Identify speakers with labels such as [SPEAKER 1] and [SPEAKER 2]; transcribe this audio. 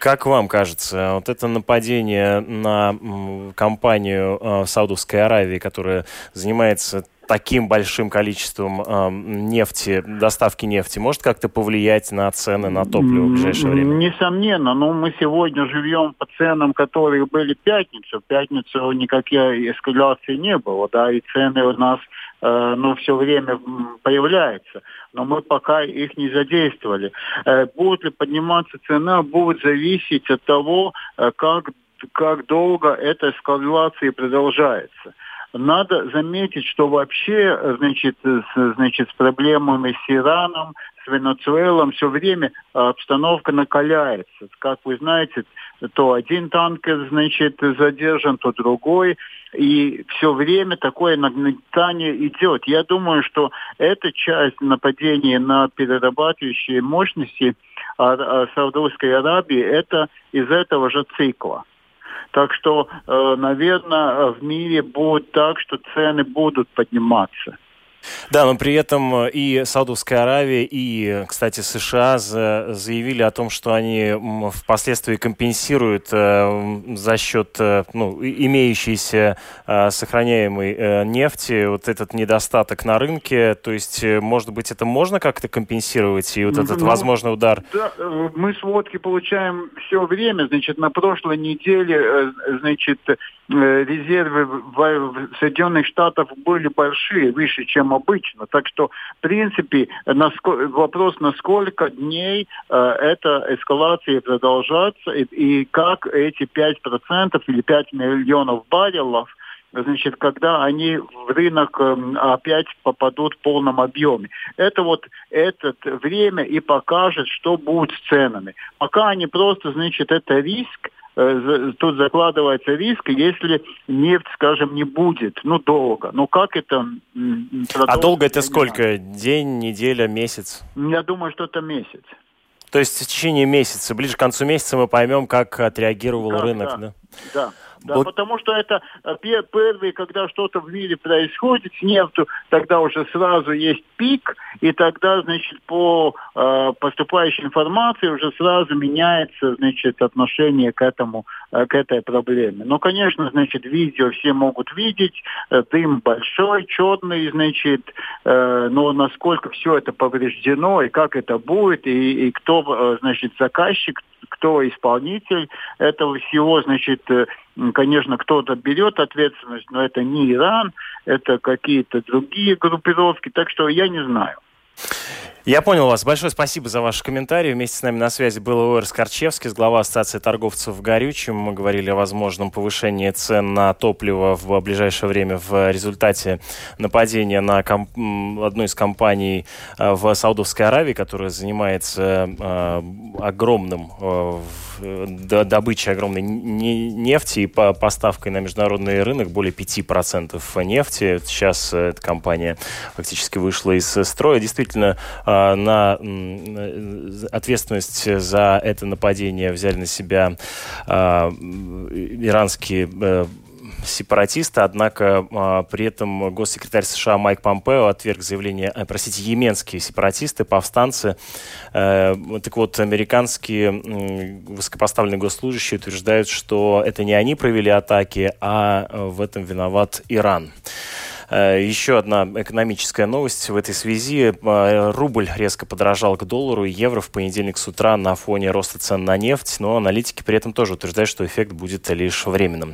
[SPEAKER 1] Как вам кажется, вот это нападение на компанию э, Саудовской Аравии, которая занимается таким большим количеством э, нефти, доставки нефти, может как-то повлиять на цены на топливо в ближайшее время?
[SPEAKER 2] Несомненно, но мы сегодня живем по ценам, которые были в пятницу. В пятницу никакой эскалации не было, да, и цены у нас э, ну, все время появляются. Но мы пока их не задействовали. Э, будет ли подниматься цена, будет зависеть от того, э, как, как долго эта эскалация продолжается. Надо заметить, что вообще, значит, с, значит, с проблемами с Ираном, с Венесуэлом все время обстановка накаляется. Как вы знаете, то один танкер, значит, задержан, то другой. И все время такое нагнетание идет. Я думаю, что эта часть нападения на перерабатывающие мощности Саудовской Аравии, это из этого же цикла. Так что, э, наверное, в мире будет так, что цены будут подниматься.
[SPEAKER 1] Да, но при этом э, и Саудовская Аравия, и, кстати, США заявили о том, что они впоследствии компенсируют э, за счет э, ну, имеющейся сохраняемой нефти вот этот недостаток на рынке. То есть, может быть, это можно как-то компенсировать, и вот этот ну, возможный удар?
[SPEAKER 2] Да, мы сводки получаем все время. Значит, на прошлой неделе, значит, резервы в Соединенных Штатах были большие, выше, чем обычно. Так что, в принципе, вопрос, на сколько дней э, эта эскалация продолжается и, и как эти 5% или 5 миллионов баррелов значит, когда они в рынок э, опять попадут в полном объеме. Это вот это время и покажет, что будет с ценами. Пока они просто, значит, это риск, тут закладывается риск, если нефть, скажем, не будет, ну, долго. Ну, как это
[SPEAKER 1] А долго это сколько? День, неделя, месяц?
[SPEAKER 2] Я думаю, что это месяц.
[SPEAKER 1] То есть в течение месяца, ближе к концу месяца мы поймем, как отреагировал
[SPEAKER 2] да,
[SPEAKER 1] рынок,
[SPEAKER 2] да? Да, да. Вот. потому что это э, первые, когда что-то в мире происходит с нефтью, тогда уже сразу есть пик, и тогда, значит, по э, поступающей информации уже сразу меняется, значит, отношение к этому, э, к этой проблеме. Ну, конечно, значит, видео все могут видеть, э, дым большой, черный, значит, э, но насколько все это повреждено, и как это будет, и, и кто, э, значит, заказчик, кто исполнитель этого всего, значит, э, конечно, кто-то берет ответственность, но это не Иран, это какие-то другие группировки, так что я не знаю.
[SPEAKER 1] Я понял вас. Большое спасибо за ваши комментарии. Вместе с нами на связи был Уэр Скорчевский, глава Ассоциации торговцев горючим. Мы говорили о возможном повышении цен на топливо в ближайшее время в результате нападения на комп... одну из компаний э, в Саудовской Аравии, которая занимается э, огромным э, добычей огромной нефти и по поставкой на международный рынок более 5% нефти. Сейчас эта компания фактически вышла из строя. Действительно, на ответственность за это нападение взяли на себя а, иранские э, сепаратисты, однако а, при этом госсекретарь США Майк Помпео отверг заявление, а, простите, йеменские сепаратисты, повстанцы. Э, так вот, американские высокопоставленные госслужащие утверждают, что это не они провели атаки, а в этом виноват Иран. Э, еще одна экономическая новость в этой связи. Э, рубль резко подорожал к доллару, евро в понедельник с утра на фоне роста цен на нефть, но аналитики при этом тоже утверждают, что эффект будет лишь временным.